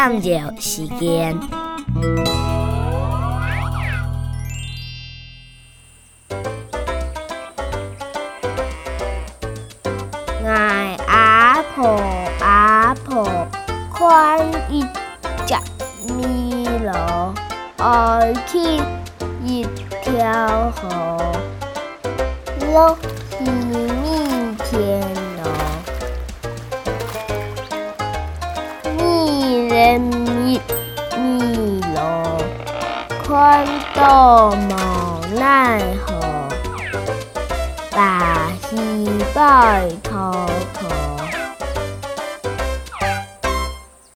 享受时间。爱阿婆阿婆，看一只米路，爱去一条河，落去米人米米路，看到无奈何。大喜拜托